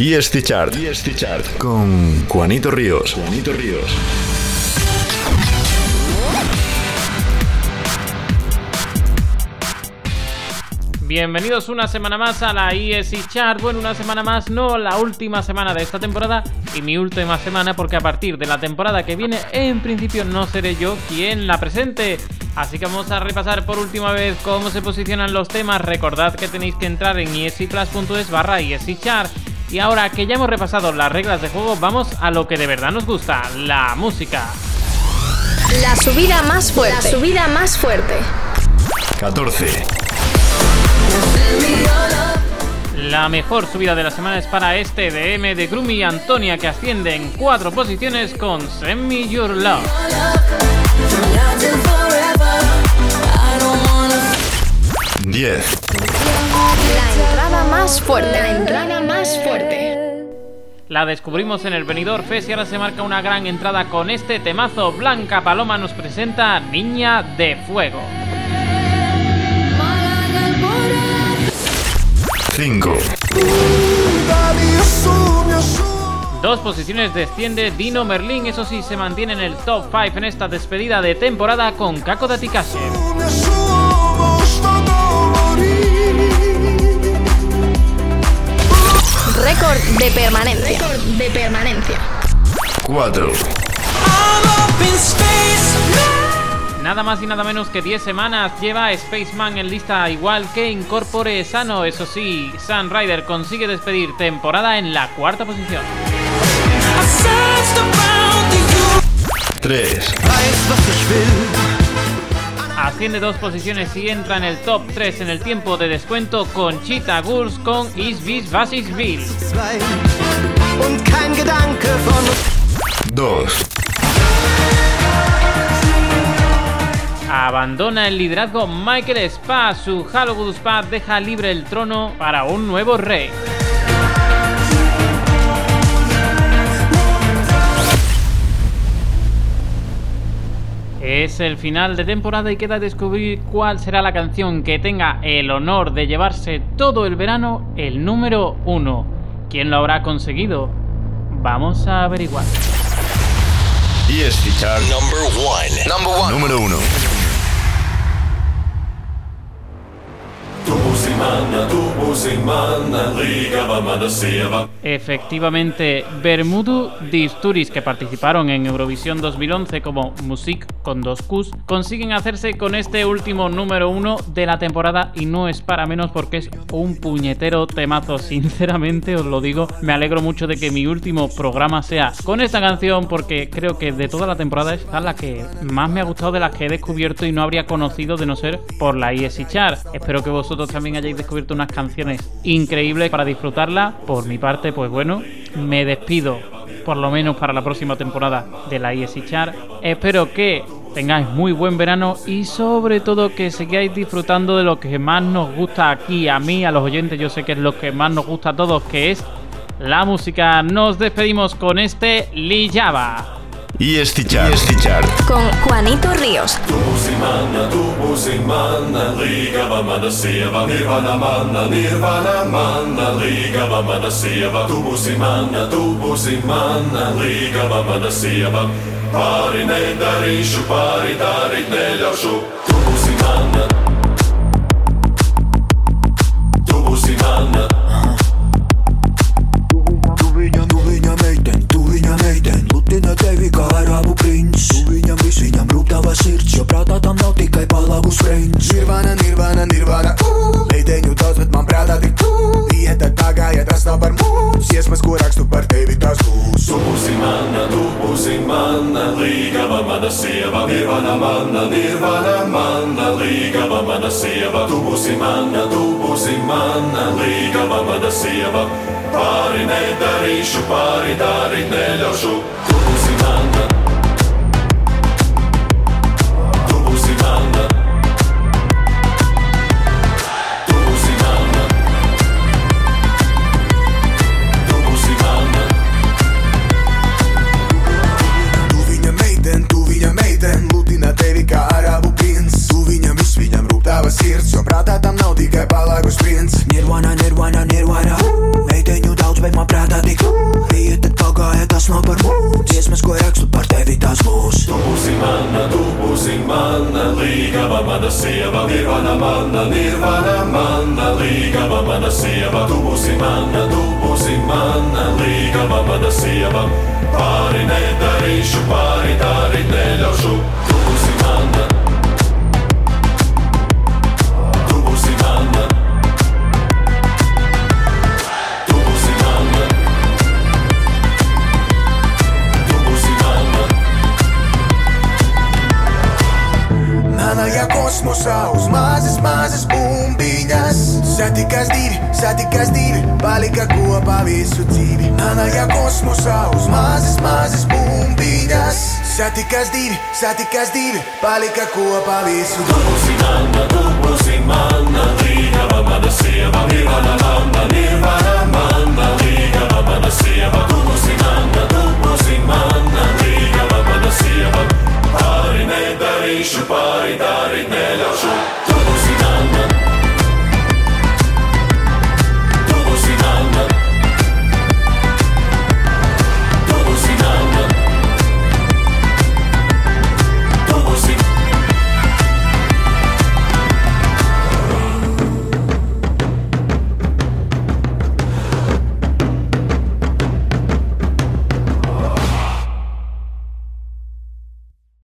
Y chart. Con Juanito Ríos. Bienvenidos una semana más a la ESI Chart. Bueno, una semana más, no la última semana de esta temporada y mi última semana porque a partir de la temporada que viene, en principio no seré yo quien la presente. Así que vamos a repasar por última vez cómo se posicionan los temas. Recordad que tenéis que entrar en esiplus.es barra Chart. Y ahora que ya hemos repasado las reglas de juego, vamos a lo que de verdad nos gusta, la música. La subida más fuerte. La subida más fuerte. 14. La mejor subida de la semana es para este DM de Grumi y Antonia que asciende en cuatro posiciones con Send Me Your Love. 10. Entrada más fuerte. La entrada más fuerte. La descubrimos en el Venidor Fest y ahora se marca una gran entrada con este temazo. Blanca Paloma nos presenta Niña de Fuego. 5. Dos posiciones desciende Dino Merlin, eso sí se mantiene en el top 5 en esta despedida de temporada con Kako. Récord de permanencia. Récord de permanencia. 4. Nada más y nada menos que 10 semanas lleva Spaceman en lista igual que Incorpore Sano. Eso sí, Sun Rider consigue despedir temporada en la cuarta posición. 3. Asciende dos posiciones y entra en el top 3 en el tiempo de descuento con Cheetah Gulls con Is Bis Basis Bill. 2. Abandona el liderazgo Michael Spa. Su Halloween Spa deja libre el trono para un nuevo rey. Es el final de temporada y queda descubrir cuál será la canción que tenga el honor de llevarse todo el verano el número uno. ¿Quién lo habrá conseguido? Vamos a averiguar. Y es fichar Number one. Number one. número 1. Efectivamente, Bermudu Disturis, que participaron en Eurovisión 2011 como Music con dos Qs, consiguen hacerse con este último número uno de la temporada y no es para menos porque es un puñetero temazo. Sinceramente os lo digo, me alegro mucho de que mi último programa sea con esta canción porque creo que de toda la temporada esta es la que más me ha gustado de las que he descubierto y no habría conocido de no ser por la ESI Chart. Espero que vosotros también hayáis descubierto unas canciones increíbles para disfrutarla. Por mi parte, pues bueno, me despido por lo menos para la próxima temporada de la ESI Chart. Espero que tengáis muy buen verano y sobre todo que sigáis disfrutando de lo que más nos gusta aquí, a mí, a los oyentes, yo sé que es lo que más nos gusta a todos, que es la música. Nos despedimos con este Lillaba. Y es fichar. Y es fichar. Con Juanito Ríos. Tubusimana, tubusimana, ligava mana sieva, nirvana mana, nirvana mana, ligava mana sieva, tubusimana, tubusimana, ligava mana sieva. Pāri nedarīšu, pāri darīt neļaušu, tu būsi līgava mana sieva, nirvana mana, nirvana mana, līgava mana sieva. Tu būsi mana, tu būsi mana, līgava mana sieva. Pāri nedarīšu, pāri darīt neļaušu. Tu Nirvana, nirvana, mana, nirvana, mana, līgava, mana sieva, tu būsi mana, tu būsi mana, līgava, mana sieva. Pāri nedarīšu, pāri darīt neļaušu. Tu būsi kosmosā uz mazas, mazas bumbiņas Satikās divi, satikās divi, palika kopā visu dzīvi Melnajā kosmosā uz mazas, mazas bumbiņas Satikās divi, satikās divi, palika kopā visu Tu būsi mana, tu būsi mana. Līgava mana sieva. Nirvana mana, nirvana